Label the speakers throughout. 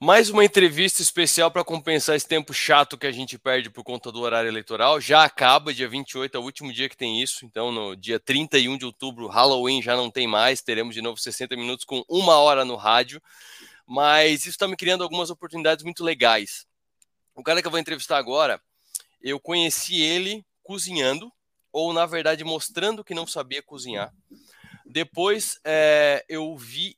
Speaker 1: Mais uma entrevista especial para compensar esse tempo chato que a gente perde por conta do horário eleitoral. Já acaba, dia 28 é o último dia que tem isso. Então, no dia 31 de outubro, Halloween já não tem mais. Teremos de novo 60 minutos com uma hora no rádio. Mas isso está me criando algumas oportunidades muito legais. O cara que eu vou entrevistar agora, eu conheci ele cozinhando, ou na verdade mostrando que não sabia cozinhar. Depois é, eu vi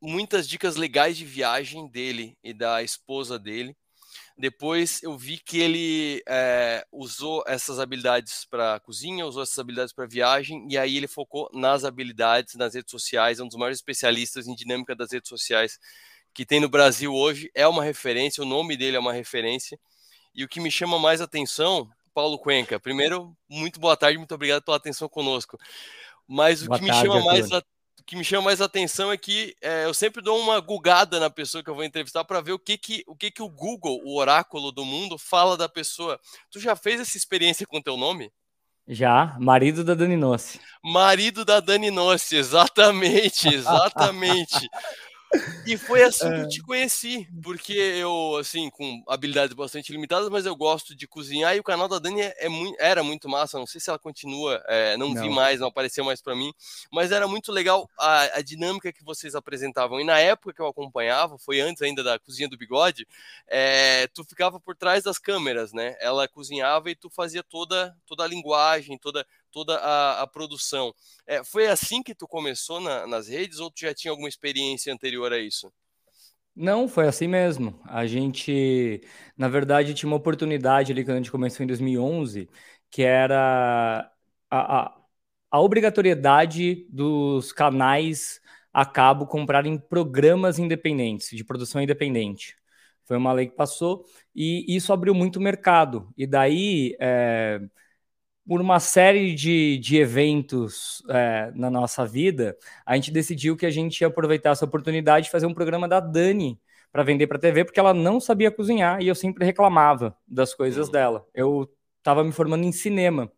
Speaker 1: muitas dicas legais de viagem dele e da esposa dele. Depois eu vi que ele é, usou essas habilidades para cozinha, usou essas habilidades para viagem, e aí ele focou nas habilidades nas redes sociais. É um dos maiores especialistas em dinâmica das redes sociais que tem no Brasil hoje. É uma referência, o nome dele é uma referência. E o que me chama mais atenção, Paulo Cuenca, primeiro, muito boa tarde, muito obrigado pela atenção conosco. Mas o boa que tarde, me chama mais a o que me chama mais atenção é que é, eu sempre dou uma gugada na pessoa que eu vou entrevistar para ver o que que, o que que o Google, o oráculo do mundo, fala da pessoa. Tu já fez essa experiência com teu nome?
Speaker 2: Já, marido da Dani Nossi.
Speaker 1: Marido da Dani Nossi, exatamente, exatamente. E foi assim que eu te conheci, porque eu, assim, com habilidades bastante limitadas, mas eu gosto de cozinhar e o canal da Dani é, é muito, era muito massa. Não sei se ela continua, é, não, não, vi mais, não apareceu mais para mim, mas era muito legal a, a, dinâmica que vocês apresentavam. E na época que eu acompanhava, foi antes ainda da Cozinha do Bigode, é, tu ficava por trás das câmeras, né? Ela cozinhava e tu fazia toda, toda a linguagem, toda toda a, a produção. É, foi assim que tu começou na, nas redes ou tu já tinha alguma experiência anterior a isso?
Speaker 2: Não, foi assim mesmo. A gente, na verdade, tinha uma oportunidade ali quando a gente começou em 2011, que era a, a, a obrigatoriedade dos canais a cabo comprarem programas independentes, de produção independente. Foi uma lei que passou e isso abriu muito mercado. E daí, é, por uma série de, de eventos é, na nossa vida, a gente decidiu que a gente ia aproveitar essa oportunidade de fazer um programa da Dani para vender para TV, porque ela não sabia cozinhar e eu sempre reclamava das coisas uhum. dela. Eu estava me formando em cinema.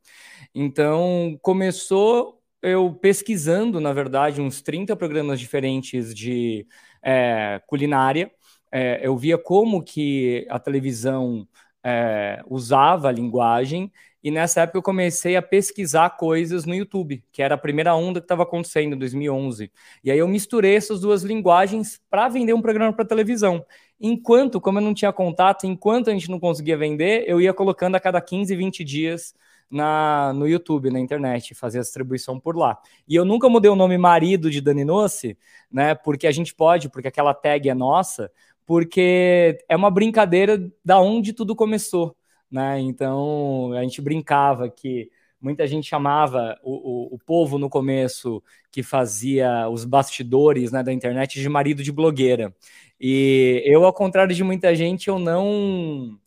Speaker 2: Então, começou eu pesquisando, na verdade, uns 30 programas diferentes de é, culinária. É, eu via como que a televisão é, usava a linguagem e nessa época eu comecei a pesquisar coisas no YouTube, que era a primeira onda que estava acontecendo em 2011. E aí eu misturei essas duas linguagens para vender um programa para televisão. Enquanto, como eu não tinha contato, enquanto a gente não conseguia vender, eu ia colocando a cada 15, 20 dias na, no YouTube, na internet, fazer a distribuição por lá. E eu nunca mudei o nome marido de Dani Nossi, né? Porque a gente pode, porque aquela tag é nossa, porque é uma brincadeira da onde tudo começou né? Então a gente brincava que muita gente chamava o, o, o, povo no começo que fazia os bastidores né, da internet de marido de blogueira. E eu, ao contrário de muita gente, eu não.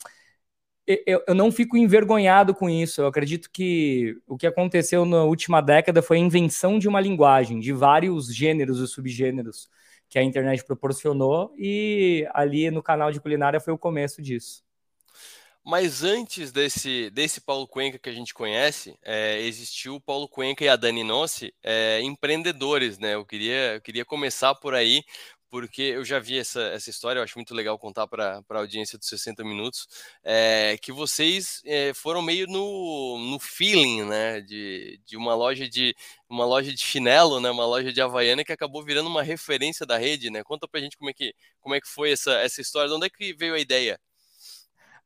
Speaker 2: Eu, eu não fico envergonhado com isso. Eu acredito que o que aconteceu na última década foi a invenção de uma linguagem, de vários gêneros e subgêneros que a internet proporcionou, e ali no canal de culinária foi o começo disso.
Speaker 1: Mas antes desse, desse Paulo Cuenca que a gente conhece, é, existiu o Paulo Cuenca e a Dani Nossi, é, empreendedores, né? Eu queria, eu queria começar por aí, porque eu já vi essa, essa história, eu acho muito legal contar para a audiência dos 60 minutos, é, que vocês é, foram meio no, no feeling, né? De, de uma loja de uma loja de chinelo, né? Uma loja de Havaiana que acabou virando uma referência da rede, né? Conta pra gente como é que, como é que foi essa, essa história, de onde é que veio a ideia?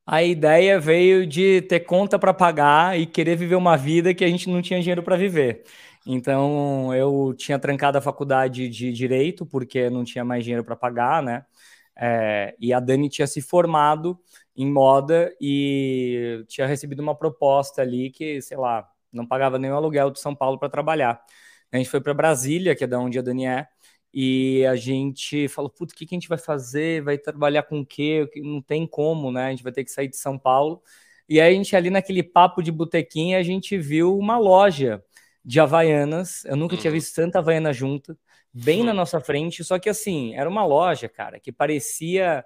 Speaker 2: A ideia veio de ter conta para pagar e querer viver uma vida que a gente não tinha dinheiro para viver. Então, eu tinha trancado a faculdade de direito porque não tinha mais dinheiro para pagar, né? É, e a Dani tinha se formado em moda e tinha recebido uma proposta ali que, sei lá, não pagava nem o aluguel de São Paulo para trabalhar. A gente foi para Brasília, que é da onde a Dani é, e a gente falou, puto, o que, que a gente vai fazer? Vai trabalhar com o quê? Não tem como, né? A gente vai ter que sair de São Paulo. E aí a gente ali naquele papo de botequim, a gente viu uma loja de Havaianas. Eu nunca uhum. tinha visto tanta Havaiana junta, bem uhum. na nossa frente. Só que assim, era uma loja, cara, que parecia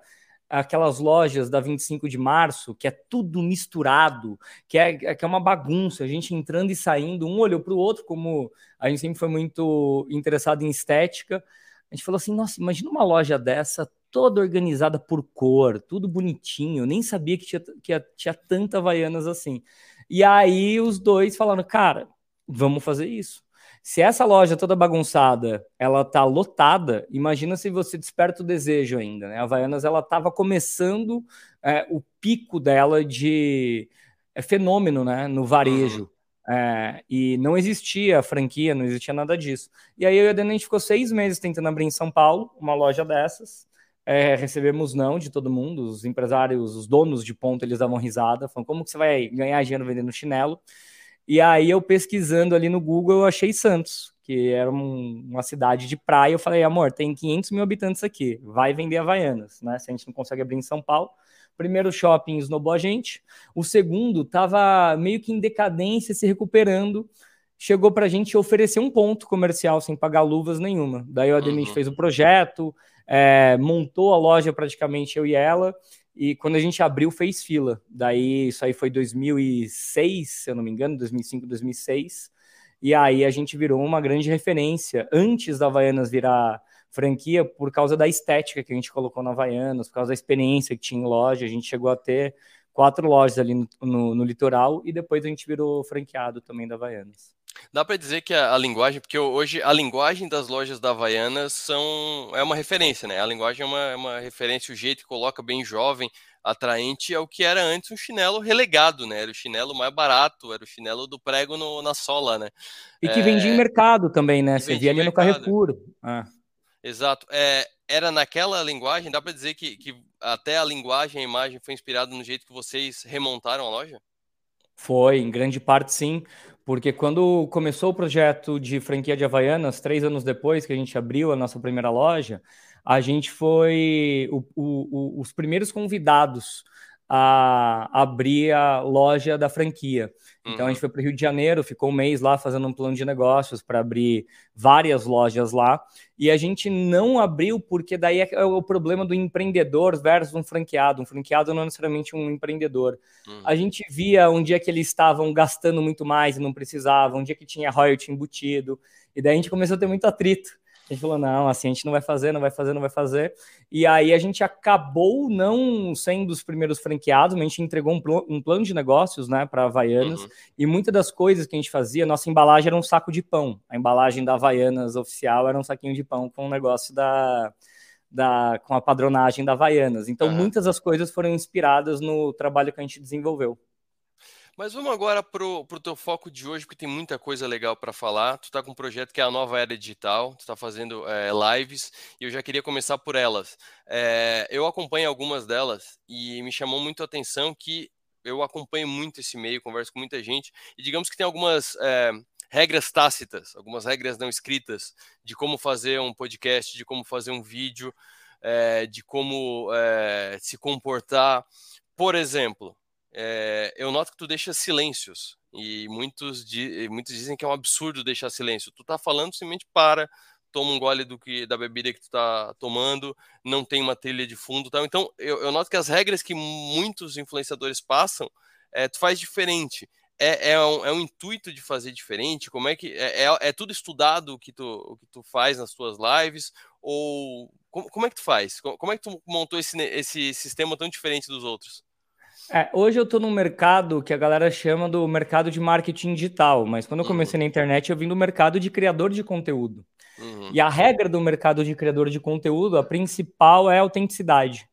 Speaker 2: aquelas lojas da 25 de março, que é tudo misturado, que é, que é uma bagunça, a gente entrando e saindo, um olhou para o outro, como a gente sempre foi muito interessado em estética. A gente falou assim: nossa, imagina uma loja dessa toda organizada por cor, tudo bonitinho. Eu nem sabia que tinha, que tinha tanta Havaianas assim. E aí os dois falaram, cara, vamos fazer isso. Se essa loja toda bagunçada, ela tá lotada, imagina se você desperta o desejo ainda, né? A Havaianas, ela tava começando é, o pico dela de é, fenômeno, né? No varejo. É, e não existia franquia, não existia nada disso. E aí eu e a Dani, a gente ficou seis meses tentando abrir em São Paulo uma loja dessas. É, recebemos não de todo mundo, os empresários, os donos de ponto, eles davam risada, falando como que você vai ganhar dinheiro vendendo chinelo? E aí eu pesquisando ali no Google, eu achei Santos, que era um, uma cidade de praia. Eu falei, amor, tem 500 mil habitantes aqui, vai vender Havaianas, né? Se a gente não consegue abrir em São Paulo. Primeiro shopping esnobou a gente. O segundo estava meio que em decadência, se recuperando. Chegou para a gente oferecer um ponto comercial sem pagar luvas nenhuma. Daí o Ademir uhum. fez o projeto, é, montou a loja praticamente eu e ela. E quando a gente abriu, fez fila. Daí, isso aí foi 2006, se eu não me engano, 2005, 2006. E aí a gente virou uma grande referência antes da Havaianas virar franquia por causa da estética que a gente colocou na Havaianas, por causa da experiência que tinha em loja. A gente chegou a ter quatro lojas ali no, no, no litoral e depois a gente virou franqueado também da Havaianas.
Speaker 1: Dá para dizer que a, a, linguagem, porque hoje a linguagem das lojas da Havaianas são, é uma referência, né? A linguagem é uma, é uma referência, o jeito que coloca bem jovem, atraente, é o que era antes um chinelo relegado, né? Era o chinelo mais barato, era o chinelo do prego no, na sola, né?
Speaker 2: E que é... vendia em mercado também, né? Você via ali no Carrefour. Ah.
Speaker 1: Exato. É, era naquela linguagem, dá para dizer que, que até a linguagem, a imagem foi inspirada no jeito que vocês remontaram a loja?
Speaker 2: Foi, em grande parte sim, porque quando começou o projeto de franquia de Havaianas, três anos depois que a gente abriu a nossa primeira loja, a gente foi o, o, o, os primeiros convidados a abrir a loja da franquia. Então uhum. a gente foi para o Rio de Janeiro, ficou um mês lá fazendo um plano de negócios para abrir várias lojas lá. E a gente não abriu porque daí é o problema do empreendedor versus um franqueado. Um franqueado não é necessariamente um empreendedor. Uhum. A gente via um dia que eles estavam gastando muito mais e não precisavam, um dia que tinha royalty embutido. E daí a gente começou a ter muito atrito. A gente falou, não, assim, a gente não vai fazer, não vai fazer, não vai fazer. E aí a gente acabou não sendo os primeiros franqueados, mas a gente entregou um, pl um plano de negócios, né, para Havaianas. Uhum. E muitas das coisas que a gente fazia, nossa embalagem era um saco de pão. A embalagem da Havaianas oficial era um saquinho de pão com o um negócio da, da, com a padronagem da Havaianas. Então, uhum. muitas das coisas foram inspiradas no trabalho que a gente desenvolveu.
Speaker 1: Mas vamos agora pro, pro teu foco de hoje, porque tem muita coisa legal para falar. Tu tá com um projeto que é a nova era digital, tu tá fazendo é, lives, e eu já queria começar por elas. É, eu acompanho algumas delas e me chamou muito a atenção que eu acompanho muito esse meio, converso com muita gente, e digamos que tem algumas é, regras tácitas, algumas regras não escritas de como fazer um podcast, de como fazer um vídeo, de como se comportar. Por exemplo, é, eu noto que tu deixa silêncios. E muitos, di muitos dizem que é um absurdo deixar silêncio. Tu tá falando, simplesmente para, toma um gole do que, da bebida que tu tá tomando, não tem uma trilha de fundo tal. Então, eu, eu noto que as regras que muitos influenciadores passam, é, tu faz diferente. É, é, um, é um intuito de fazer diferente? Como é que é, é, é tudo estudado o que tu, o que tu faz nas tuas lives? Ou como, como é que tu faz? Como, é que tu montou esse, esse sistema tão diferente dos outros?
Speaker 2: É, hoje eu estou num mercado que a galera chama do mercado de marketing digital, mas quando eu comecei uhum. na internet eu vim do mercado de criador de conteúdo. Uhum. E a regra do mercado de criador de conteúdo, a principal é a autenticidade.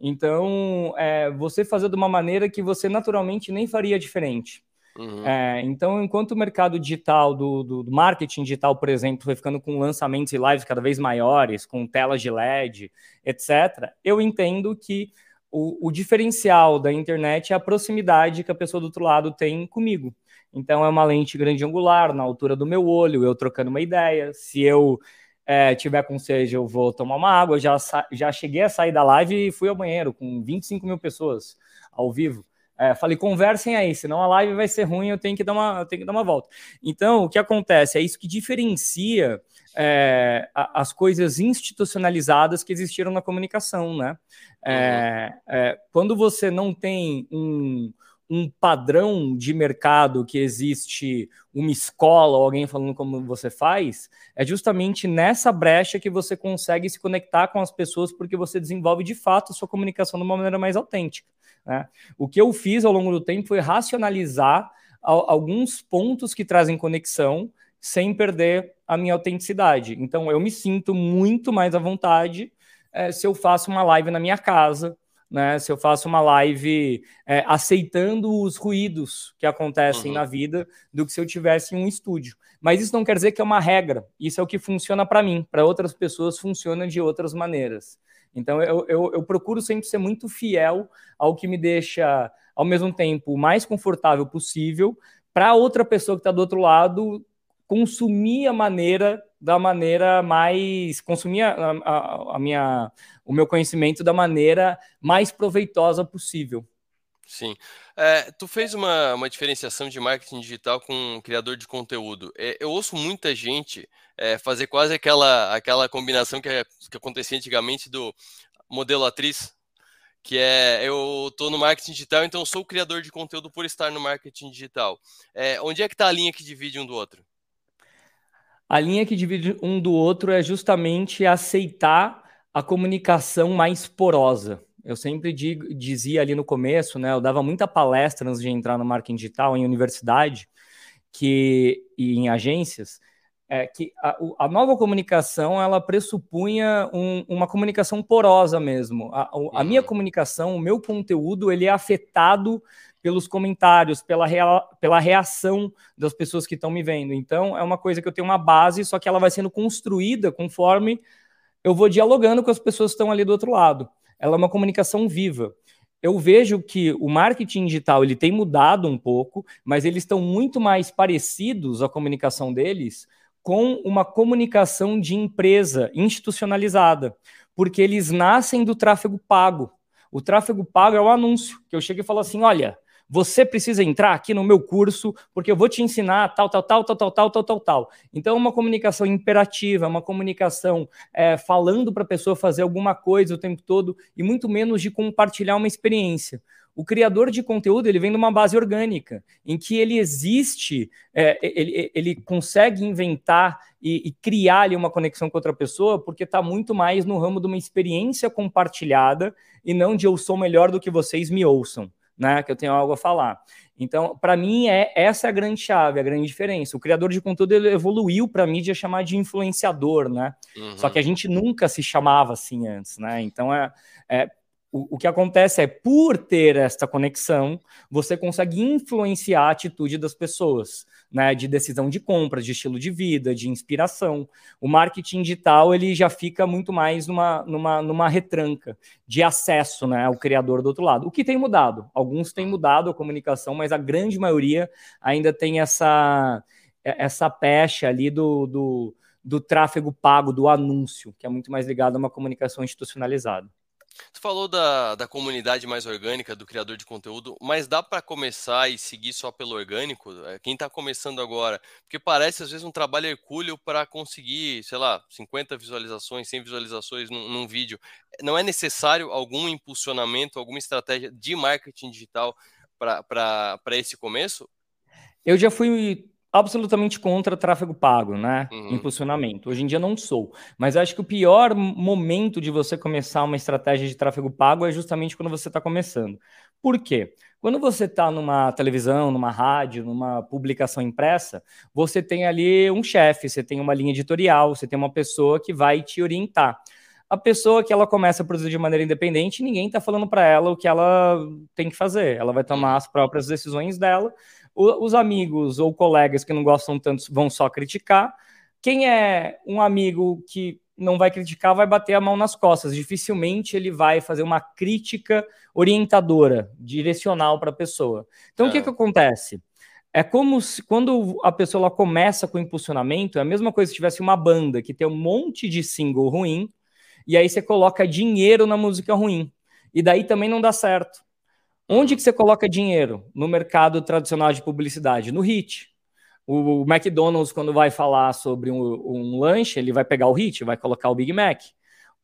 Speaker 2: Então, é, você fazer de uma maneira que você naturalmente nem faria diferente. Uhum. É, então, enquanto o mercado digital, do, do, do, marketing digital, por exemplo, foi ficando com lançamentos e lives cada vez maiores, com telas de LED, etc., eu entendo que o, o, diferencial da internet é a proximidade que a pessoa do outro lado tem comigo. Então, é uma lente grande angular, na altura do meu olho, eu trocando uma ideia. Se eu é, tiver com sede, eu vou tomar uma água. Já, já cheguei a sair da live e fui ao banheiro com 25 mil pessoas ao vivo. É, falei, conversem aí, senão a live vai ser ruim, eu tenho que dar uma, eu tenho que dar uma volta. Então, o que acontece? É isso que diferencia é, as coisas institucionalizadas que existiram na comunicação, né? É, é, quando você não tem um, um padrão de mercado que existe uma escola ou alguém falando como você faz, é justamente nessa brecha que você consegue se conectar com as pessoas porque você desenvolve de fato a sua comunicação de uma maneira mais autêntica. Né? O que eu fiz ao longo do tempo foi racionalizar alguns pontos que trazem conexão sem perder a minha autenticidade. Então eu me sinto muito mais à vontade é, se eu faço uma live na minha casa, né? Se eu faço uma live é, aceitando os ruídos que acontecem uhum. na vida do que se eu tivesse em um estúdio. Mas isso não quer dizer que é uma regra. Isso é o que funciona para mim. Para outras pessoas funciona de outras maneiras. Então eu, eu, eu procuro sempre ser muito fiel ao que me deixa, ao mesmo tempo, o mais confortável possível para outra pessoa que está do outro lado consumir a maneira da maneira mais consumir a, a, a, minha o meu conhecimento da maneira mais proveitosa possível.
Speaker 1: Sim. É, tu fez uma, uma diferenciação de marketing digital com um criador de conteúdo. É, eu ouço muita gente é, fazer quase aquela, aquela combinação que, que acontecia antigamente do modelo atriz, que é eu estou no marketing digital, então eu sou o criador de conteúdo por estar no marketing digital. É, onde é que está a linha que divide um do outro?
Speaker 2: A linha que divide um do outro é justamente aceitar a comunicação mais porosa. Eu sempre digo, dizia ali no começo, né? Eu dava muita palestra antes de entrar no marketing digital em universidade que, e em agências, é que a, a nova comunicação ela pressupunha um, uma comunicação porosa mesmo. A, a, minha uhum. comunicação, o meu conteúdo, ele é afetado pelos comentários, pela, rea, pela reação das pessoas que estão me vendo. Então, é uma coisa que eu tenho uma base, só que ela vai sendo construída conforme eu vou dialogando com as pessoas que estão ali do outro lado. Ela é uma comunicação viva. Eu vejo que o marketing digital ele tem mudado um pouco, mas eles estão muito mais parecidos a comunicação deles com uma comunicação de empresa institucionalizada, porque eles nascem do tráfego pago. O tráfego pago é o anúncio, que eu chego e falo assim: olha, você precisa entrar aqui no meu curso, porque eu vou te ensinar tal, tal, tal, tal, tal, tal, tal, tal, tal. Então, é uma comunicação imperativa, uma comunicação é, falando para a pessoa fazer alguma coisa o tempo todo, e muito menos de compartilhar uma experiência. O criador de conteúdo ele vem de uma base orgânica, em que ele existe, é, ele, ele consegue inventar e, e, criar ali uma conexão com outra pessoa, porque está muito mais no ramo de uma experiência compartilhada e não de eu sou melhor do que vocês me ouçam né? Que eu tenho algo a falar. Então, para mim, é essa é a grande chave, a grande diferença. O criador de conteúdo evoluiu para a mídia chamar de influenciador, né? Uhum. Só que a gente nunca se chamava assim antes, né? Então, é, é o, que acontece é, por ter esta conexão, você consegue influenciar a atitude das pessoas né, de decisão de compra, de estilo de vida, de inspiração. O marketing digital ele já fica muito mais numa, numa, numa retranca de acesso né, ao criador do outro lado. O que tem mudado? Alguns têm mudado a comunicação, mas a grande maioria ainda tem essa, essa pecha ali do, do, do tráfego pago, do anúncio, que é muito mais ligado a uma comunicação institucionalizada.
Speaker 1: Tu falou da, da comunidade mais orgânica, do criador de conteúdo, mas dá para começar e seguir só pelo orgânico? É, quem está começando agora? Porque parece às vezes um trabalho hercúleo para conseguir, sei lá, 50 visualizações, 100 visualizações num, num vídeo. Não é necessário algum impulsionamento, alguma estratégia de marketing digital para esse começo?
Speaker 2: Eu já fui absolutamente contra tráfego pago, né? Uhum. Impulsionamento. Hoje em dia não sou. Mas acho que o pior momento de você começar uma estratégia de tráfego pago é justamente quando você está começando. Por quê? Quando você está numa televisão, numa rádio, numa publicação impressa, você tem ali um chefe, você tem uma linha editorial, você tem uma pessoa que vai te orientar. A pessoa que ela começa a produzir de maneira independente, ninguém está falando para ela o que ela tem que fazer. Ela vai tomar as próprias decisões dela os amigos ou colegas que não gostam tanto vão só criticar. Quem é um amigo que não vai criticar, vai bater a mão nas costas. Dificilmente ele vai fazer uma crítica orientadora, direcional para a pessoa. Então, é. o que, é. que acontece? É como se, quando a pessoa começa com impulsionamento, é a mesma coisa se tivesse uma banda que tem um monte de single ruim, e aí você coloca dinheiro na música ruim. E daí também não dá certo. Onde que você coloca dinheiro? No mercado tradicional de publicidade, no HIT. O, McDonald's, quando vai falar sobre um, um, lanche, ele vai pegar o HIT, vai colocar o Big Mac.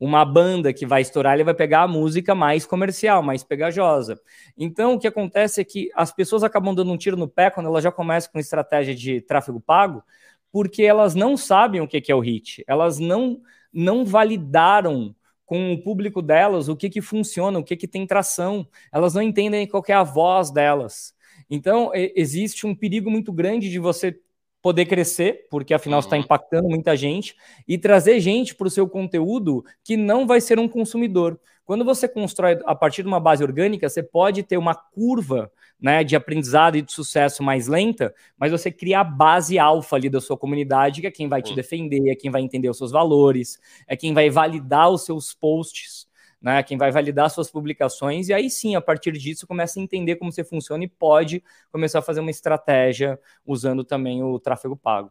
Speaker 2: uma banda que vai estourar, ele vai pegar a música mais comercial, mais pegajosa. Então, o que acontece é que as pessoas acabam dando um tiro no pé quando elas já começam com estratégia de tráfego pago, porque elas não sabem o que é o hit, elas não, não validaram com o público delas o que, que funciona, o que, que tem tração, elas não entendem qual é a voz delas. Então, existe um perigo muito grande de você poder crescer, porque afinal está uhum. impactando muita gente, e trazer gente para o seu conteúdo que não vai ser um consumidor. Quando você constrói a partir de uma base orgânica, você pode ter uma curva né, de aprendizado e de sucesso mais lenta, mas você cria a base alfa ali da sua comunidade, que é quem vai te uhum. defender, é quem vai entender os seus valores, é quem vai validar os seus posts né? Quem vai validar suas publicações, e aí sim, a partir disso, começa a entender como você funciona e pode começar a fazer uma estratégia usando também o tráfego pago.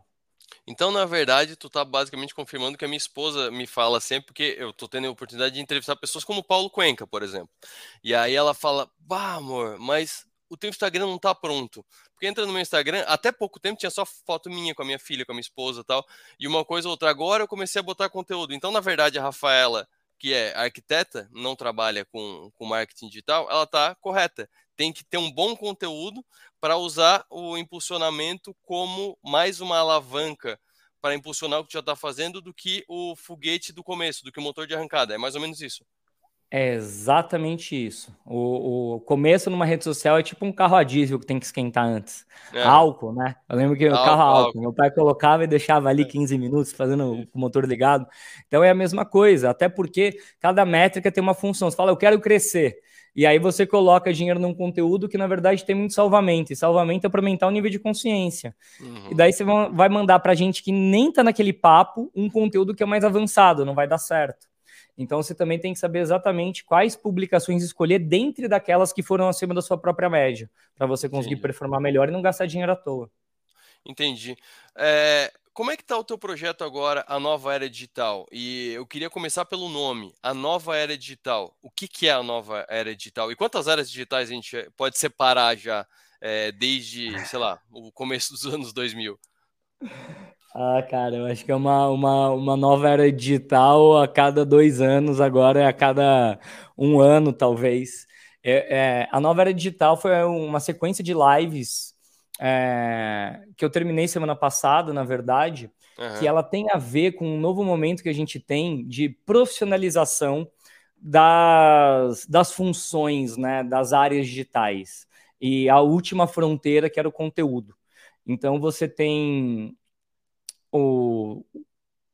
Speaker 1: Então, na verdade, tu tá basicamente confirmando que a minha esposa me fala sempre, porque eu tô tendo a oportunidade de entrevistar pessoas como Paulo Cuenca, por exemplo. E aí ela fala: Bah, amor, mas o teu Instagram não tá pronto. Porque entra no meu Instagram, até pouco tempo tinha só foto minha com a minha filha, com a minha esposa tal. E uma coisa ou outra. Agora eu comecei a botar conteúdo. Então, na verdade, a Rafaela que é arquiteta, não trabalha com, com marketing digital, ela está correta. Tem que ter um bom conteúdo para usar o impulsionamento como mais uma alavanca para impulsionar o que já está fazendo do que o foguete do começo, do que o motor de arrancada. É mais ou menos isso.
Speaker 2: É exatamente isso. O, o, começo numa rede social é tipo um carro a diesel que tem que esquentar antes. É. Álcool, né? Eu lembro que o carro a álcool, álcool. Meu pai colocava e deixava ali 15 é. minutos fazendo o motor ligado. Então é a mesma coisa, até porque cada métrica tem uma função. Você fala, eu quero crescer. E aí você coloca dinheiro num conteúdo que na verdade tem muito salvamento. E salvamento é para aumentar o nível de consciência. Uhum. E daí você vai mandar para gente que nem tá naquele papo um conteúdo que é mais avançado, não vai dar certo. Então você também tem que saber exatamente quais publicações escolher dentre daquelas que foram acima da sua própria média, para você conseguir Entendi. performar melhor e não gastar dinheiro à toa.
Speaker 1: Entendi. É, como é que está o teu projeto agora, a Nova Era Digital? E eu queria começar pelo nome, a Nova Era Digital. O que, que é a Nova Era Digital? E quantas áreas digitais a gente pode separar já é, desde, sei lá, o começo dos anos 2000?
Speaker 2: Ah, cara, eu acho que é uma, uma, uma nova era digital a cada dois anos, agora é a cada um ano, talvez. É, é, a nova era digital foi uma sequência de lives é, que eu terminei semana passada, na verdade, uhum. que ela tem a ver com um novo momento que a gente tem de profissionalização das, das funções, né, das áreas digitais. E a última fronteira, que era o conteúdo. Então, você tem o,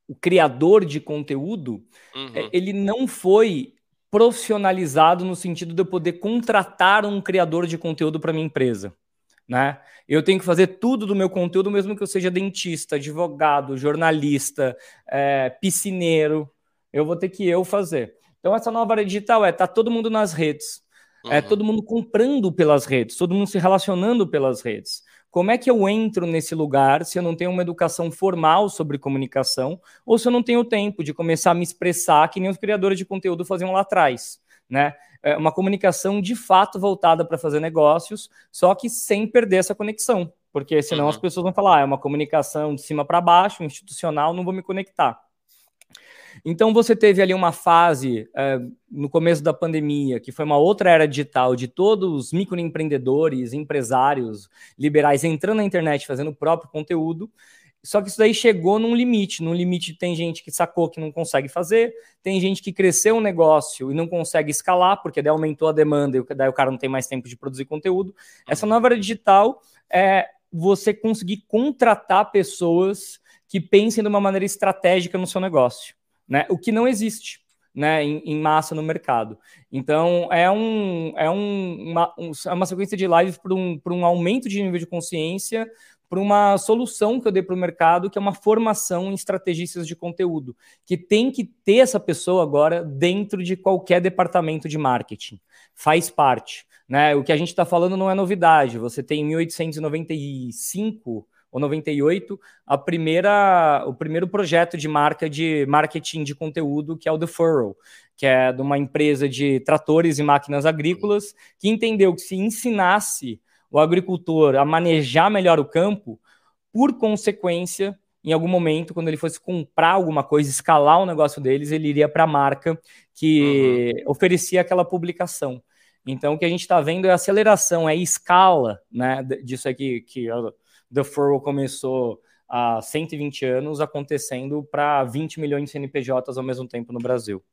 Speaker 2: o criador de conteúdo, uhum. É, ele não foi profissionalizado no sentido de eu poder contratar um criador de conteúdo para minha empresa. Né? Eu tenho que fazer tudo do meu conteúdo, mesmo que eu seja dentista, advogado, jornalista, é, piscineiro. Eu vou ter que eu fazer. Então, essa nova área digital é tá todo mundo nas redes, é uhum. é todo mundo comprando pelas redes, todo mundo se relacionando pelas redes. Como é que eu entro nesse lugar se eu não tenho uma educação formal sobre comunicação ou se eu não tenho tempo de começar a me expressar que nem os criadores de conteúdo faziam lá atrás, né? É uma comunicação de fato voltada para fazer negócios, só que sem perder essa conexão, porque senão uhum. as pessoas vão falar, ah, é uma comunicação de cima para baixo, institucional, não vou me conectar. Então você teve ali uma fase é, no começo da pandemia, que foi uma outra era digital, de todos os microempreendedores, empresários, liberais entrando na internet, fazendo o próprio conteúdo. Só que isso daí chegou num limite. Num limite tem gente que sacou que não consegue fazer, tem gente que cresceu um negócio e não consegue escalar, porque daí aumentou a demanda e daí o cara não tem mais tempo de produzir conteúdo. Essa nova era digital é você conseguir contratar pessoas que pensem de uma maneira estratégica no seu negócio né? O que não existe. Né, em, em, massa no mercado. Então, é, um, é um, uma, um, é uma sequência de lives para um, um aumento de nível de consciência, para uma solução que eu dei para o mercado, que é uma formação em estrategistas de conteúdo, que tem que ter essa pessoa agora dentro de qualquer departamento de marketing. Faz parte. Né? O que a gente está falando não é novidade. Você tem 1895 ou 98, a primeira, o primeiro projeto de marca de marketing de conteúdo, que é o The Furrow, que é de uma empresa de tratores e máquinas agrícolas, que entendeu que se ensinasse o agricultor a manejar melhor o campo, por consequência, em algum momento, quando ele fosse comprar alguma coisa, escalar o negócio deles, ele iria para a marca que uhum. oferecia aquela publicação. Então, o que a gente está vendo é aceleração, é escala né, disso aqui que a The Furrow começou há 120 anos, acontecendo para 20 milhões de CNPJs ao mesmo tempo no Brasil.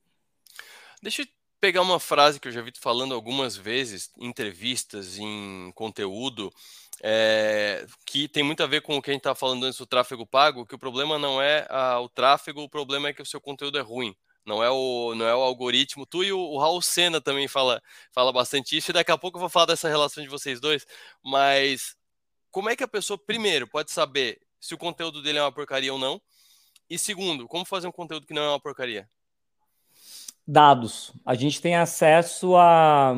Speaker 1: Deixa eu pegar uma frase que eu já vi falando algumas vezes em entrevistas, em conteúdo, é, que tem muito a ver com o que a gente estava falando antes do tráfego pago, que o problema não é a, o tráfego, o problema é que o seu conteúdo é ruim. Não é o, não é o algoritmo. Tu e o, o Raul Senna também fala, fala bastante isso, e daqui a pouco eu vou falar dessa relação de vocês dois. Mas como é que a pessoa, primeiro, pode saber se o conteúdo dele é uma porcaria ou não? E segundo, como fazer um conteúdo que não é uma porcaria?
Speaker 2: Dados. A gente tem acesso a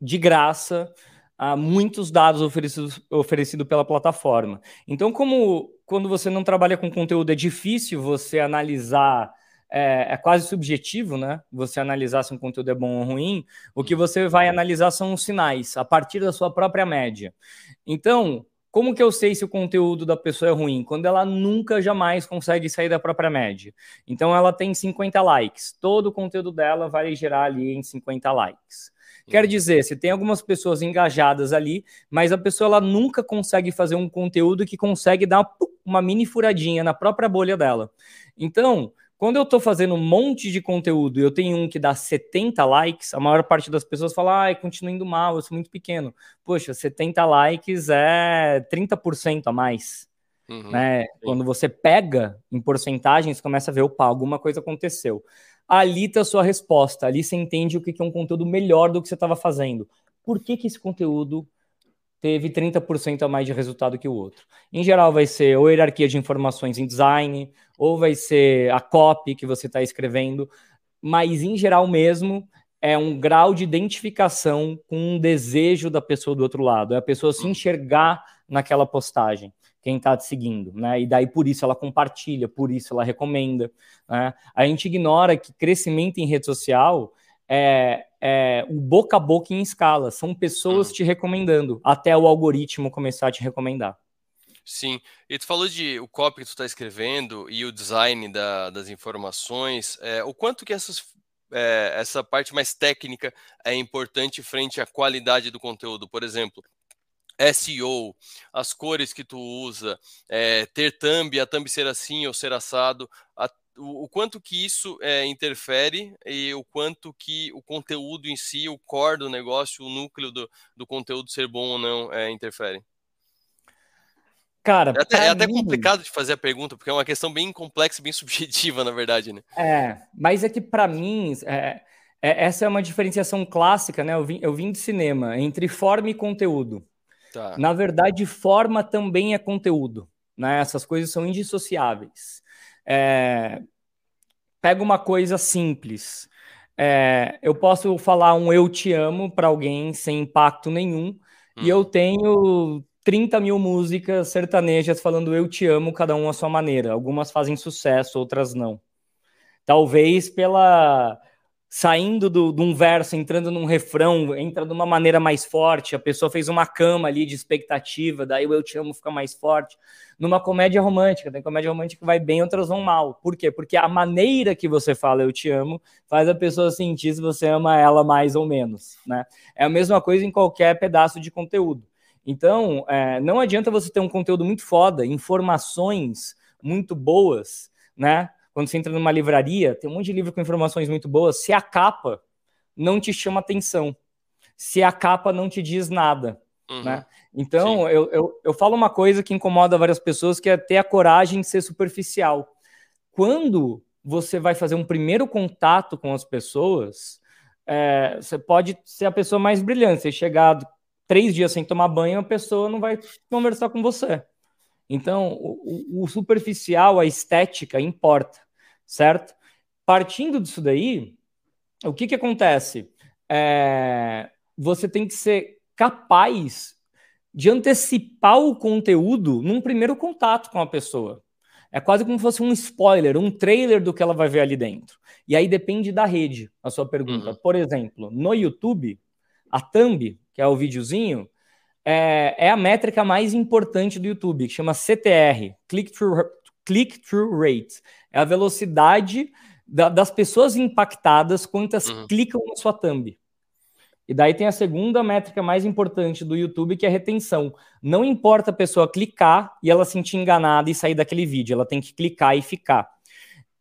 Speaker 2: de graça a muitos dados oferecidos oferecido pela plataforma. Então, como quando você não trabalha com conteúdo é difícil você analisar é, é, quase subjetivo, né? Você analisar se um conteúdo é bom ou ruim. O que você vai analisar são os sinais, a partir da sua própria média. Então, como que eu sei se o conteúdo da pessoa é ruim? Quando ela nunca, jamais consegue sair da própria média. Então, ela tem 50 likes. Todo o conteúdo dela vai gerar ali em 50 likes. Quer dizer, se tem algumas pessoas engajadas ali, mas a pessoa ela nunca consegue fazer um conteúdo que consegue dar uma mini furadinha na própria bolha dela. Então, quando eu estou fazendo um monte de conteúdo e eu tenho um que dá 70 likes, a maior parte das pessoas fala, ai, continua indo mal, eu sou muito pequeno. Poxa, 70 likes é 30% a mais. Uhum, né? Quando você pega em porcentagens, começa a ver, opa, alguma coisa aconteceu. Ali está a sua resposta, ali você entende o que é um conteúdo melhor do que você estava fazendo. Por que, que esse conteúdo teve 30% a mais de resultado que o outro. Em geral, vai ser ou hierarquia de informações em design, ou vai ser a copy que você está escrevendo, mas em geral mesmo é um grau de identificação com um desejo da pessoa do outro lado, é a pessoa se enxergar naquela postagem, quem está te seguindo, né? E daí por isso ela compartilha, por isso ela recomenda. Né? A gente ignora que crescimento em rede social é, é, o boca a boca em escala. São pessoas uhum. te recomendando, até o algoritmo começar a te recomendar.
Speaker 1: Sim, e tu falou de o copy que tu está escrevendo e o design da, das informações. É, o quanto que essas, é, essa parte mais técnica é importante frente à qualidade do conteúdo? Por exemplo, SEO, as cores que tu usa, é, ter thumb, a thumb ser assim ou ser assado, a, o, o quanto que isso é, interfere e o quanto que o conteúdo em si, o core do negócio, o núcleo do, do conteúdo ser bom ou não é, interfere? Cara, é até, é até mim... complicado de fazer a pergunta, porque é uma questão bem complexa e bem subjetiva, na verdade, né?
Speaker 2: É, mas é que para mim, é, é, essa é uma diferenciação clássica, né? Eu vim, eu vim de cinema, entre forma e conteúdo. Tá. Na verdade, forma também é conteúdo, né? Essas coisas são indissociáveis. É, pega uma coisa simples. É, eu posso falar um eu te amo para alguém sem impacto nenhum, hum. e eu tenho 30 mil músicas sertanejas falando eu te amo, cada um à sua maneira. Algumas fazem sucesso, outras não. Talvez pela saindo do, de um verso, entrando num refrão, entra de uma maneira mais forte, a pessoa fez uma cama ali de expectativa, daí o Eu Te Amo fica mais forte. Numa comédia romântica, tem comédia romântica que vai bem, outras vão mal. Por quê? Porque a maneira que você fala Eu Te Amo faz a pessoa sentir se você ama ela mais ou menos, né? É a mesma coisa em qualquer pedaço de conteúdo. Então, é, não adianta você ter um conteúdo muito foda, informações muito boas, né? Quando você entra numa livraria, tem um monte de livro com informações muito boas. Se a capa não te chama atenção, se a capa não te diz nada, uhum. né? Então, eu, eu, eu falo uma coisa que incomoda várias pessoas, que é ter a coragem de ser superficial. Quando você vai fazer um primeiro contato com as pessoas, é, você pode ser a pessoa mais brilhante. Você chegar três dias sem tomar banho, a pessoa não vai conversar com você. Então, o, o superficial, a estética importa, certo? Partindo disso daí, o que, que acontece? É, você tem que ser capaz de antecipar o conteúdo num primeiro contato com a pessoa. É quase como se fosse um spoiler, um trailer do que ela vai ver ali dentro. E aí depende da rede, a sua pergunta. Uhum. Por exemplo, no YouTube, a thumb, que é o videozinho, é, é a métrica mais importante do YouTube, que chama CTR, Click-Through click-through rate. É a velocidade da, das pessoas impactadas, quantas uhum. clicam na sua thumb. E daí tem a segunda métrica mais importante do YouTube, que é a retenção. Não importa a pessoa clicar e ela sentir enganada e sair daquele vídeo, ela tem que clicar e ficar.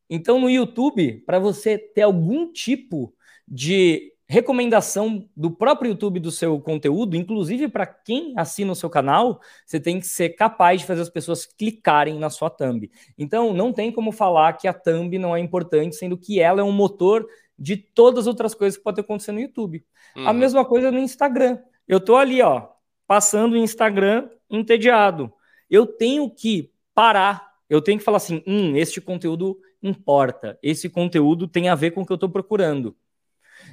Speaker 2: Então, no YouTube, para você ter algum tipo de recomendação do próprio YouTube do seu conteúdo, inclusive para quem assina o seu canal, você tem que ser capaz de fazer as pessoas clicarem na sua thumb. Então, não tem como falar que a thumb não é importante, sendo que ela é um motor de todas as outras coisas que podem acontecer no YouTube. Uhum. A mesma coisa no Instagram. Eu tô ali, ó, passando o Instagram entediado. Eu tenho que parar. Eu tenho que falar assim: hum, este conteúdo importa. Esse conteúdo tem a ver com o que eu estou procurando.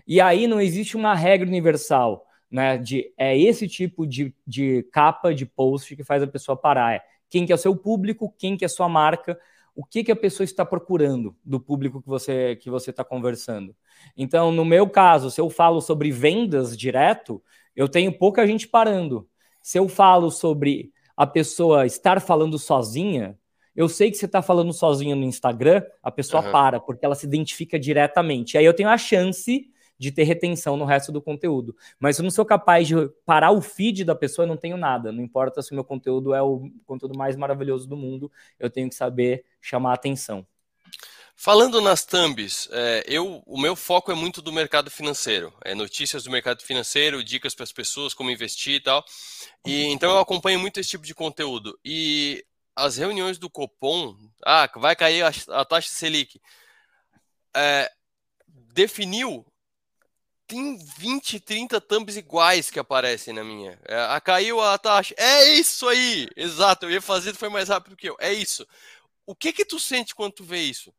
Speaker 2: E aí não existe uma regra universal, né? De é esse tipo de, de capa de post que faz a pessoa parar. É quem que é o seu público, quem que é a sua marca, o que que a pessoa está procurando do público que você que você está conversando. Então, no meu caso, se eu falo sobre vendas direto, eu tenho pouca gente parando. Se eu falo sobre a pessoa estar falando sozinha, eu sei que você está falando sozinha no Instagram, a pessoa uhum. para, porque ela se identifica diretamente. Aí eu tenho a chance de ter retenção no resto do conteúdo. Mas eu não sou capaz de parar o feed da pessoa, eu não tenho nada. Não importa se o meu conteúdo é o conteúdo mais maravilhoso do mundo, eu tenho que saber chamar atenção.
Speaker 1: Falando nas thumbs, é, eu, o meu foco é muito do mercado financeiro. É notícias do mercado financeiro, dicas para as pessoas, como investir e tal. E, então eu acompanho muito esse tipo de conteúdo. E as reuniões do Copom, ah, vai cair a, a taxa Selic. É, definiu tem 20, 30 thumbs iguais que aparecem na minha. É, a caiu a taxa. É isso aí! Exato, eu ia fazer, foi mais rápido que eu. É isso. O que que tu sente quando tu vê isso?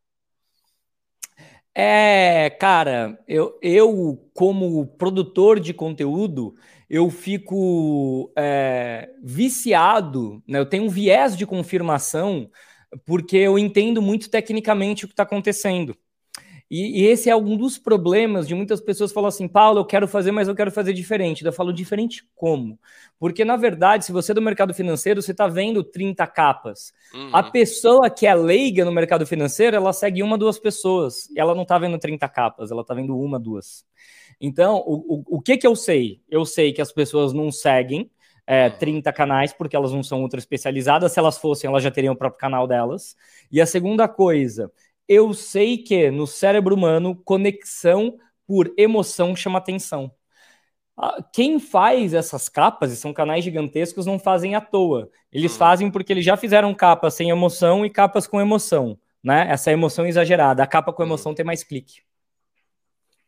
Speaker 2: É, cara, eu, eu como produtor de conteúdo, eu fico é, viciado, né? Eu tenho um viés de confirmação porque eu entendo muito tecnicamente o que está acontecendo. E, e, esse é algum dos problemas de muitas pessoas falam assim, Paulo, eu quero fazer, mas eu quero fazer diferente. Eu falo diferente como? Porque, na verdade, se você é do mercado financeiro, você está vendo 30 capas. Uhum. A pessoa que é leiga no mercado financeiro, ela segue uma, duas pessoas. E ela não está vendo 30 capas, ela está vendo uma, duas. Então, o, o, o que, que eu sei? Eu sei que as pessoas não seguem é, 30 uhum. canais, porque elas não são ultra especializadas. Se elas fossem, elas já teriam o próprio canal delas. E a segunda coisa, eu sei que no cérebro humano, conexão por emoção chama atenção. Ah, quem faz essas capas, e são canais gigantescos, não fazem à toa. Eles hum. fazem porque eles já fizeram capas sem emoção e capas com emoção. Né? Essa emoção exagerada. A capa com hum. emoção tem mais clique.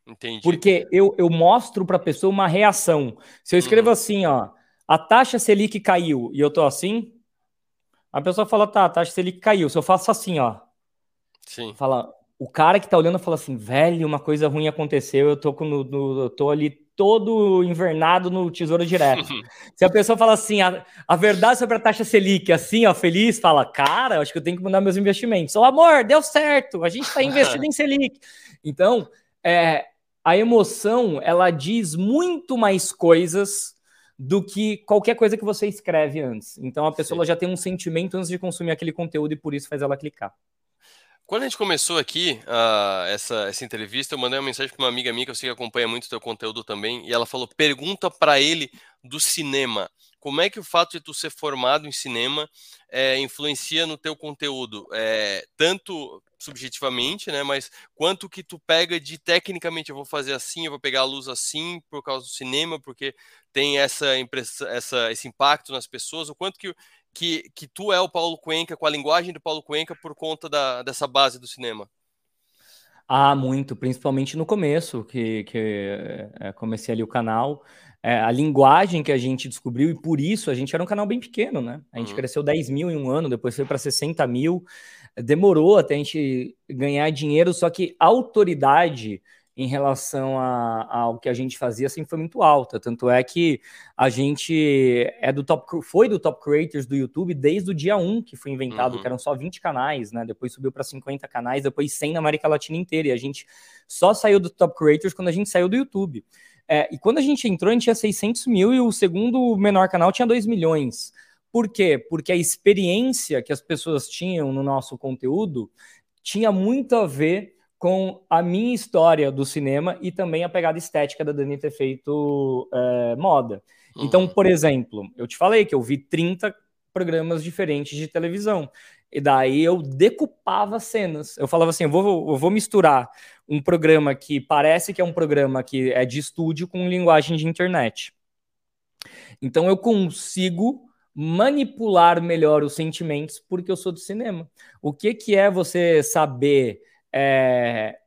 Speaker 2: Entendi. Porque eu, eu mostro para a pessoa uma reação. Se eu escrevo hum. assim, ó, a taxa Selic caiu e eu tô assim, a pessoa fala, tá, a taxa Selic caiu. Se eu faço assim, ó, Sim. Fala, o cara que tá olhando fala assim, velho, uma coisa ruim aconteceu, eu tô, no, no, eu tô ali todo invernado no Tesouro Direto. Se a pessoa fala assim, a, a verdade sobre a taxa Selic, assim, ó, feliz, fala, cara, acho que eu tenho que mudar meus investimentos. O amor, deu certo, a gente tá investindo em Selic. Então, é, a emoção, ela diz muito mais coisas do que qualquer coisa que você escreve antes. Então, a pessoa já tem um sentimento antes de consumir aquele conteúdo e por isso faz ela clicar.
Speaker 1: Quando a gente começou aqui uh, essa, essa entrevista, eu mandei uma mensagem para uma amiga minha que eu sei que acompanha muito o teu conteúdo também, e ela falou: pergunta para ele do cinema. Como é que o fato de tu ser formado em cinema é, influencia no teu conteúdo? É, tanto subjetivamente, né? Mas quanto que tu pega de tecnicamente, eu vou fazer assim, eu vou pegar a luz assim por causa do cinema, porque tem essa essa, esse impacto nas pessoas, o quanto que que, que tu é o Paulo Cuenca, com a linguagem do Paulo Cuenca, por conta da, dessa base do cinema?
Speaker 2: Ah, muito, principalmente no começo, que, que é, comecei ali o canal. É, a linguagem que a gente descobriu, e por isso a gente era um canal bem pequeno, né? A gente uhum. cresceu 10 mil em um ano, depois foi para 60 mil. Demorou até a gente ganhar dinheiro, só que autoridade em relação a, ao que a gente fazia sempre foi muito alta. Tanto é que a gente é do top, foi do top creators do YouTube desde o dia 1 que foi inventado, uhum. que eram só 20 canais, né? Depois subiu para 50 canais, depois 100 na América Latina inteira. E a gente só saiu do top creators quando a gente saiu do YouTube. É, e quando a gente entrou, a gente tinha 600 mil e o segundo menor canal tinha 2 milhões. Por quê? Porque a experiência que as pessoas tinham no nosso conteúdo tinha muito a ver com a minha história do cinema e também a pegada estética da Dani ter feito é, moda. Então, uhum. por exemplo, eu te falei que eu vi 30 programas diferentes de televisão. E daí eu decupava cenas. Eu falava assim: eu vou, eu vou misturar um programa que parece que é um programa que é de estúdio com linguagem de internet. Então eu consigo manipular melhor os sentimentos porque eu sou do cinema. O que, que é você saber é,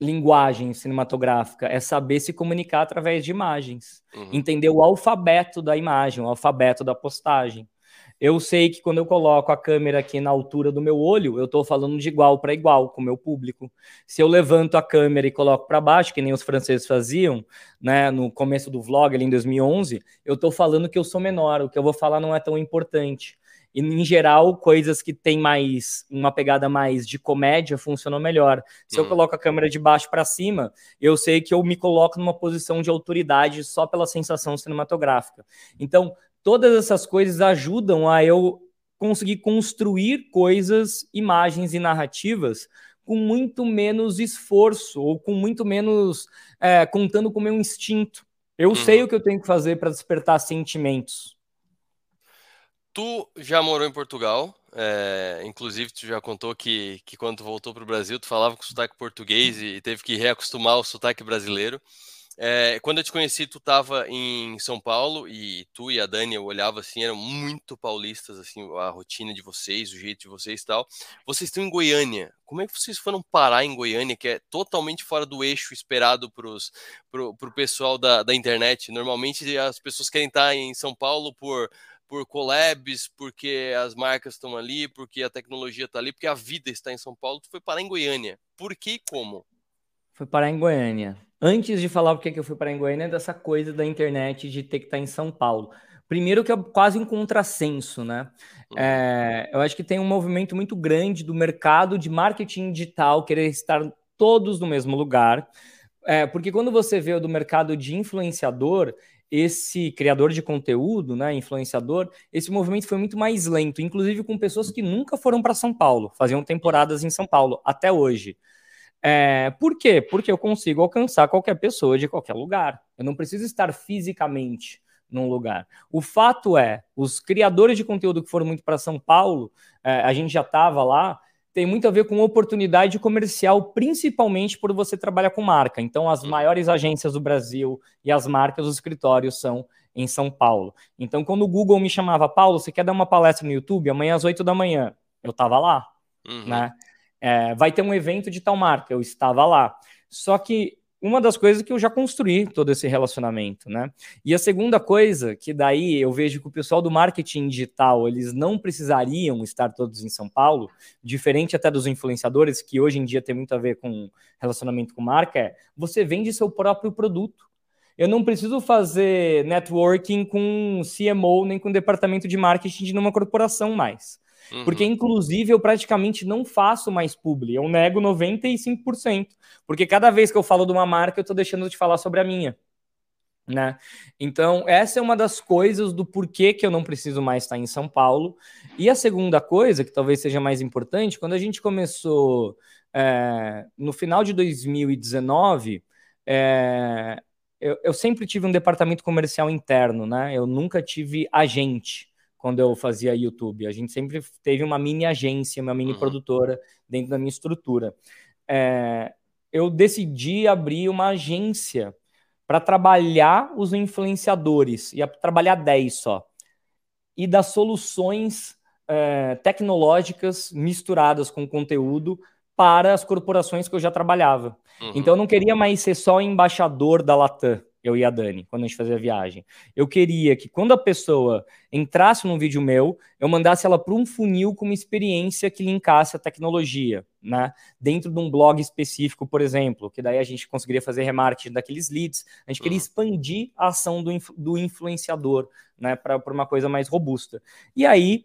Speaker 2: linguagem cinematográfica? É saber se comunicar através de imagens, uhum. entender o alfabeto da imagem, o alfabeto da postagem. Eu sei que quando eu coloco a câmera aqui na altura do meu olho, eu estou falando de igual para igual com o meu público. Se eu levanto a câmera e coloco para baixo, que nem os franceses faziam, né, no começo do vlog ali em 2011, eu estou falando que eu sou menor, o que eu vou falar não é tão importante. E, em geral, coisas que têm mais uma pegada mais de comédia funcionam melhor. Se hum. eu coloco a câmera de baixo para cima, eu sei que eu me coloco numa posição de autoridade só pela sensação cinematográfica. Então, todas essas coisas ajudam a eu conseguir construir coisas, imagens e narrativas com muito menos esforço ou com muito menos é, contando com o meu instinto. Eu uhum. sei o que eu tenho que fazer para despertar sentimentos.
Speaker 1: Tu já morou em Portugal, é, inclusive tu já contou que, que quando tu voltou para o Brasil tu falava com sotaque português e teve que reacostumar ao sotaque brasileiro. É, quando eu te conheci, tu estava em São Paulo e tu e a Dani, eu olhava assim, eram muito paulistas, assim, a rotina de vocês, o jeito de vocês e tal. Vocês estão em Goiânia. Como é que vocês foram parar em Goiânia, que é totalmente fora do eixo esperado para pro, pro pessoal da, da internet? Normalmente as pessoas querem estar em São Paulo por por collabs, porque as marcas estão ali, porque a tecnologia está ali, porque a vida está em São Paulo, tu foi parar em Goiânia. Por que e como?
Speaker 2: Foi parar em Goiânia antes de falar porque que eu fui para em Goiânia, é dessa coisa da internet de ter que estar tá em São Paulo. Primeiro que é quase um contrassenso, né? Uhum. É, eu acho que tem um movimento muito grande do mercado de marketing digital querer estar todos no mesmo lugar. É, porque quando você vê o do mercado de influenciador, esse criador de conteúdo, né, influenciador, esse movimento foi muito mais lento, inclusive com pessoas que nunca foram para São Paulo, faziam temporadas em São Paulo, até hoje. É, por quê? Porque eu consigo alcançar qualquer pessoa de qualquer lugar. Eu não preciso estar fisicamente num lugar. O fato é, os criadores de conteúdo que foram muito para São Paulo, é, a gente já estava lá, tem muito a ver com oportunidade comercial, principalmente por você trabalhar com marca. Então, as maiores agências do Brasil e as marcas, os escritórios são em São Paulo. Então, quando o Google me chamava, Paulo, você quer dar uma palestra no YouTube amanhã às 8 da manhã? Eu estava lá, uhum. né? é, vai ter um evento de tal marca, eu estava lá. Só que uma das coisas que eu já construí todo esse relacionamento, né? E a segunda coisa, que daí eu vejo que o pessoal do marketing digital, eles não precisariam estar todos em São Paulo, diferente até dos influenciadores, que hoje em dia tem muito a ver com relacionamento com marca, é você vende seu próprio produto. Eu não preciso fazer networking com CMO nem com departamento de marketing de uma corporação mais. Uhum. Porque, inclusive, eu praticamente não faço mais publi. Eu nego 95%. Porque cada vez que eu falo de uma marca, eu estou deixando de falar sobre a minha. Né? Então, essa é uma das coisas do porquê que eu não preciso mais estar em São Paulo. E a segunda coisa, que talvez seja mais importante, quando a gente começou é, no final de 2019, é, eu, eu, sempre tive um departamento comercial interno, né? Eu nunca tive agente quando eu fazia YouTube. A gente sempre teve uma mini agência, uma mini uhum. produtora dentro da minha estrutura. É, eu decidi abrir uma agência para trabalhar os influenciadores, ia trabalhar 10 só, e dar soluções é, tecnológicas misturadas com conteúdo para as corporações que eu já trabalhava. Uhum. Então eu não queria mais ser só embaixador da Latam eu e a Dani, quando a gente fazia a viagem. Eu queria que quando a pessoa entrasse num vídeo meu, eu mandasse ela para um funil com uma experiência que linkasse a tecnologia, né? Dentro de um blog específico, por exemplo, que daí a gente conseguiria fazer remarketing daqueles leads. A gente queria uhum. expandir a ação do, do influenciador, né? Para uma coisa mais robusta. E aí,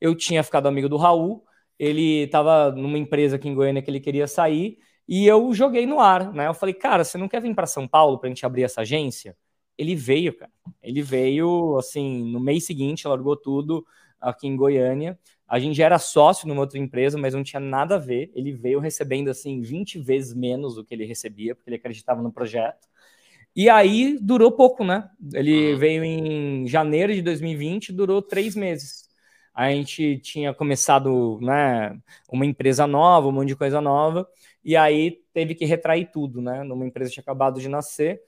Speaker 2: eu tinha ficado amigo do Raul, ele estava numa empresa aqui em Goiânia que ele queria sair, e eu joguei no ar, né? Eu falei, cara, você não quer vir para São Paulo para a gente abrir essa agência? Ele veio, cara. Ele veio, assim, no mês seguinte, largou tudo, aqui em Goiânia. A gente já era sócio numa outra empresa, mas não tinha nada a ver. Ele veio recebendo assim 20 vezes menos do que ele recebia, porque ele acreditava no projeto. E aí durou pouco, né? Ele uhum. veio em janeiro de 2020, durou três meses. A gente tinha começado, né, uma empresa nova, um monte de coisa nova, e aí teve que retrair tudo, né? Numa empresa que tinha acabado de nascer.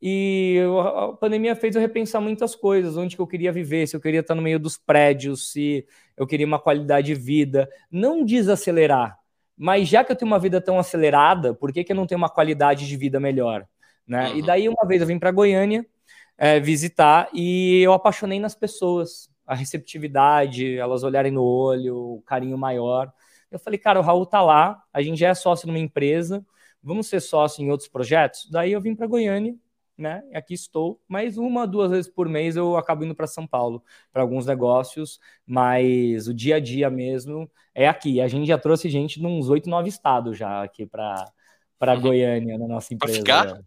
Speaker 2: E a pandemia fez eu repensar muitas coisas, onde que eu queria viver, se eu queria estar no meio dos prédios, se eu queria uma qualidade de vida, não desacelerar, mas já que eu tenho uma vida tão acelerada, por que, que eu não tenho uma qualidade de vida melhor? Né? Uhum. E daí uma vez eu vim para Goiânia é, visitar e eu apaixonei nas pessoas, a receptividade, elas olharem no olho, o carinho maior. Eu falei, cara, o Raul tá lá, a gente já é sócio numa empresa, vamos ser sócio em outros projetos? Daí eu vim para Goiânia né? Aqui estou, mas uma, duas vezes por mês eu acabo indo para São Paulo para alguns negócios, mas o dia a dia mesmo é aqui. A gente já trouxe gente de uns oito, nove estados já aqui para para uhum. Goiânia na nossa empresa.
Speaker 1: Para ficar?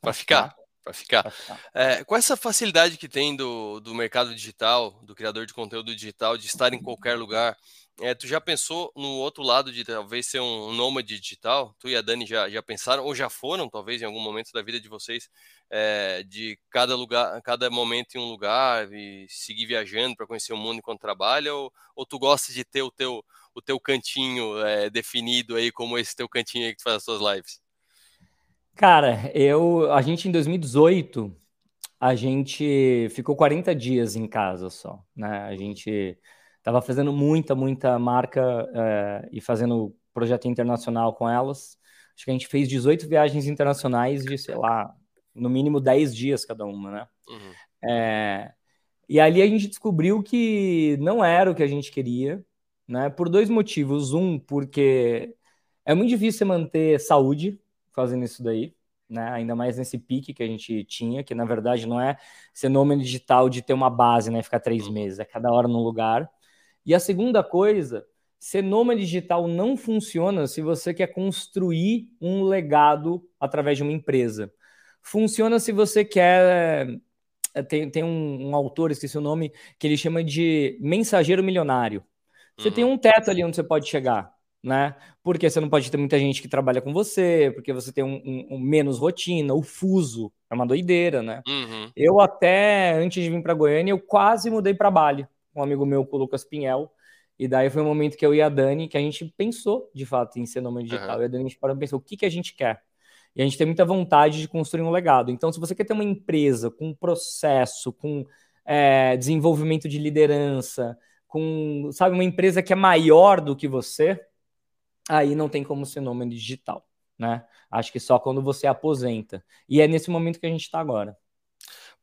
Speaker 1: Para ficar. Para ficar. É, com essa facilidade que tem do, do mercado digital, do criador de conteúdo digital, de estar em qualquer lugar, é, tu já pensou no outro lado de talvez ser um nômade digital? Tu e a Dani já, já pensaram, ou já foram, talvez, em algum momento da vida de vocês, é, de cada lugar, cada momento em um lugar e seguir viajando para conhecer o mundo enquanto trabalha, ou, ou tu gosta de ter o teu, o teu cantinho é, definido aí, como esse teu cantinho aí que tu faz as suas lives?
Speaker 2: Cara, eu, a gente em 2018, a gente ficou 40 dias em casa só, né? A gente Estava fazendo muita, muita marca é, e fazendo projeto internacional com elas. Acho que a gente fez 18 viagens internacionais de, sei lá, no mínimo 10 dias cada uma, né? Uhum. É, e ali a gente descobriu que não era o que a gente queria, né? Por dois motivos. Um, porque é muito difícil manter saúde fazendo isso daí, né? Ainda mais nesse pique que a gente tinha, que na verdade não é ser nome digital de ter uma base, né? Ficar três uhum. meses, é cada hora num lugar. E a segunda coisa, ser nômade digital não funciona se você quer construir um legado através de uma empresa. Funciona se você quer. Eh, tem, tem um, um autor, esqueci o nome, que ele chama de mensageiro milionário. Você uhum. tem um teto ali onde você pode chegar, né? Porque você não pode ter muita gente que trabalha com você, porque você tem um, um, um menos rotina, o fuso é uma doideira, né? Uhum. Eu até, antes de vir para Goiânia, eu quase mudei para Bali um amigo meu com o Lucas Pinhel. E daí foi um momento que eu e a Dani, que a gente pensou de fato em ser digital. Uhum. E a Dani a gente parou e pensou o que, que a gente quer. E a gente tem muita vontade de construir um legado. Então, se você quer ter uma empresa com processo, com é, desenvolvimento de liderança, com, sabe, uma empresa que é maior do que você, aí não tem como ser nome digital, né? Acho que só quando você aposenta. E é nesse momento que a gente está agora.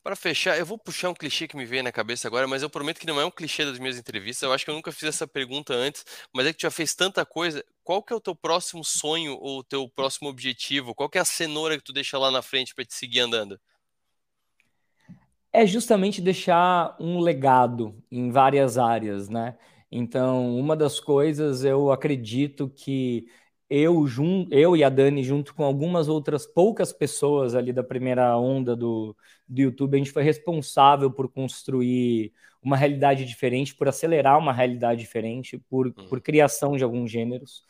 Speaker 1: Para fechar, eu vou puxar um clichê que me veio na cabeça agora, mas eu prometo que não é um clichê das minhas entrevistas. Eu acho que eu nunca fiz essa pergunta antes, mas é que tu já fez tanta coisa. Qual que é o teu próximo sonho ou o teu próximo objetivo? Qual que é a cenoura que tu deixa lá na frente para te seguir andando?
Speaker 2: É justamente deixar um legado em várias áreas, né? Então, uma das coisas eu acredito que eu, jun, eu e a Dani, junto com algumas outras poucas pessoas ali da primeira onda do, do YouTube, a gente foi responsável por construir uma realidade diferente, por acelerar uma realidade diferente, por, uhum. por criação de alguns gêneros.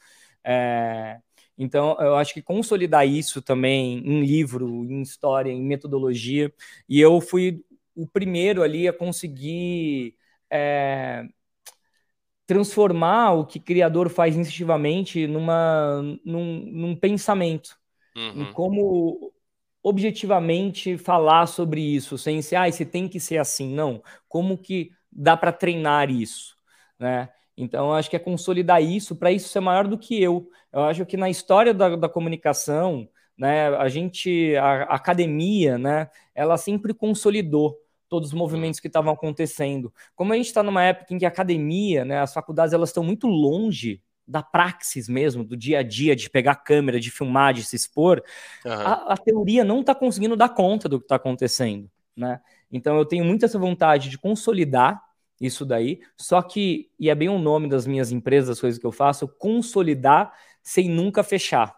Speaker 2: É, então, eu acho que consolidar isso também em livro, em história, em metodologia, e eu fui o primeiro ali a conseguir. É, transformar o que o criador faz instintivamente numa, num, num pensamento, uhum. em como objetivamente falar sobre isso, sem ser, ah, você tem que ser assim, não. Como que dá para treinar isso, né? Então, acho que é consolidar isso para isso ser maior do que eu. Eu acho que na história da, da comunicação, né, a gente, a, a academia, né, ela sempre consolidou todos os movimentos que estavam acontecendo. Como a gente está numa época em que a academia, né, as faculdades, elas estão muito longe da praxis mesmo, do dia a dia, de pegar a câmera, de filmar, de se expor, uhum. a, a, teoria não está conseguindo dar conta do que está acontecendo, né? Então eu tenho muita essa vontade de consolidar isso daí, só que, e é bem o nome das minhas empresas, das coisas que eu faço, consolidar sem nunca fechar,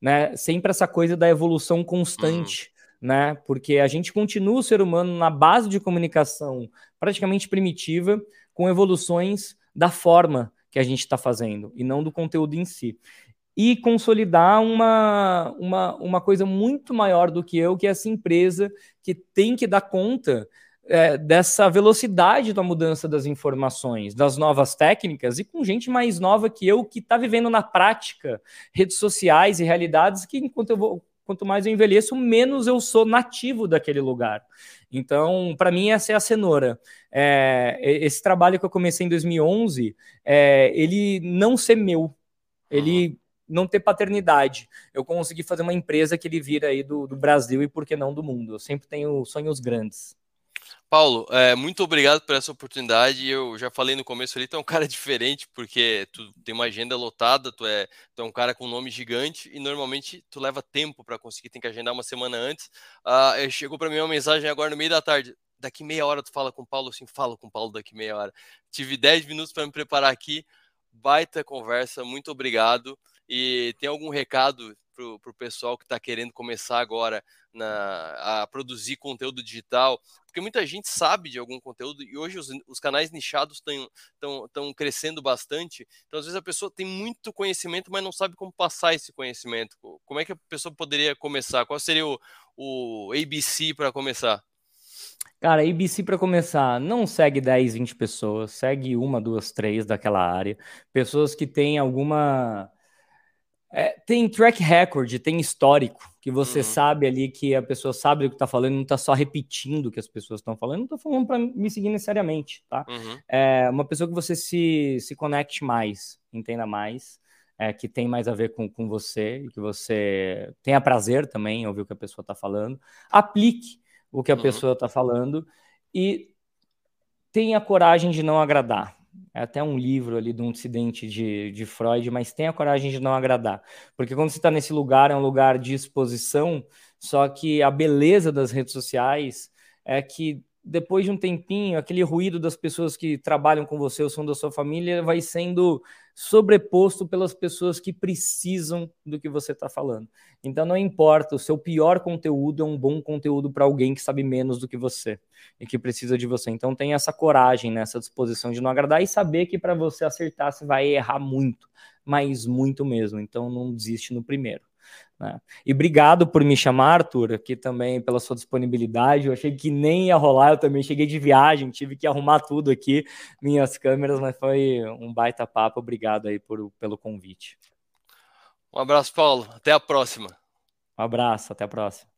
Speaker 2: né? Sempre essa coisa da evolução constante, uhum né? Porque a gente continua o ser humano na base de comunicação praticamente primitiva, com evoluções da forma que a gente está fazendo e não do conteúdo em si. E consolidar uma, uma, uma coisa muito maior do que eu, que é essa empresa que tem que dar conta é, dessa velocidade da mudança das informações, das novas técnicas, e com gente mais nova que eu, que está vivendo na prática redes sociais e realidades que, enquanto eu vou, quanto mais eu envelheço, menos eu sou nativo daquele lugar. Então, para mim, essa é a cenoura. É, esse trabalho que eu comecei em 2011, é, ele não ser meu, ele não ter paternidade. Eu consegui fazer uma empresa que ele vira aí do, do Brasil e, por que não, do mundo. Eu sempre tenho sonhos grandes.
Speaker 1: Paulo, é, muito obrigado por essa oportunidade. Eu já falei no começo ali, tu é um cara diferente, porque tu tem uma agenda lotada, tu é, tu é um cara com um nome gigante e normalmente tu leva tempo para conseguir, tem que agendar uma semana antes. Uh, chegou para mim uma mensagem agora no meio da tarde. Daqui meia hora tu fala com o Paulo, assim, fala com o Paulo daqui meia hora. Tive 10 minutos para me preparar aqui. Baita conversa, muito obrigado. E tem algum recado para o pessoal que está querendo começar agora na, a produzir conteúdo digital? Porque muita gente sabe de algum conteúdo e hoje os, os canais nichados estão crescendo bastante. Então, às vezes, a pessoa tem muito conhecimento, mas não sabe como passar esse conhecimento. Como é que a pessoa poderia começar? Qual seria o, o ABC para começar?
Speaker 2: Cara, ABC para começar, não segue 10, 20 pessoas, segue uma, duas, três daquela área. Pessoas que têm alguma é, tem track record, tem histórico, que você uhum. sabe ali que a pessoa sabe o que está falando, não está só repetindo o que as pessoas estão falando, não estou falando para me seguir necessariamente, tá? Uhum. É uma pessoa que você se, se conecte mais, entenda mais, é, que tem mais a ver com, com você e que você tenha prazer também em ouvir o que a pessoa está falando, aplique o que a uhum. pessoa está falando e tenha coragem de não agradar é até um livro ali de um dissidente de, de Freud, mas tenha coragem de não agradar. Porque quando você está nesse lugar, é um lugar de exposição, só que a beleza das redes sociais é que depois de um tempinho, aquele ruído das pessoas que trabalham com você, o som da sua família, vai sendo sobreposto pelas pessoas que precisam do que você está falando. Então não importa, o seu pior conteúdo é um bom conteúdo para alguém que sabe menos do que você e que precisa de você. Então tenha essa coragem, nessa disposição de não agradar e saber que para você acertar você vai errar muito, mas muito mesmo. Então não desiste no primeiro. Né? E obrigado por me chamar, Arthur, aqui também pela sua disponibilidade. Eu achei que nem ia rolar, eu também cheguei de viagem, tive que arrumar tudo aqui, minhas câmeras, mas foi um baita papo. Obrigado aí por, pelo convite.
Speaker 1: Um abraço, Paulo. Até a próxima.
Speaker 2: Um abraço, até a próxima.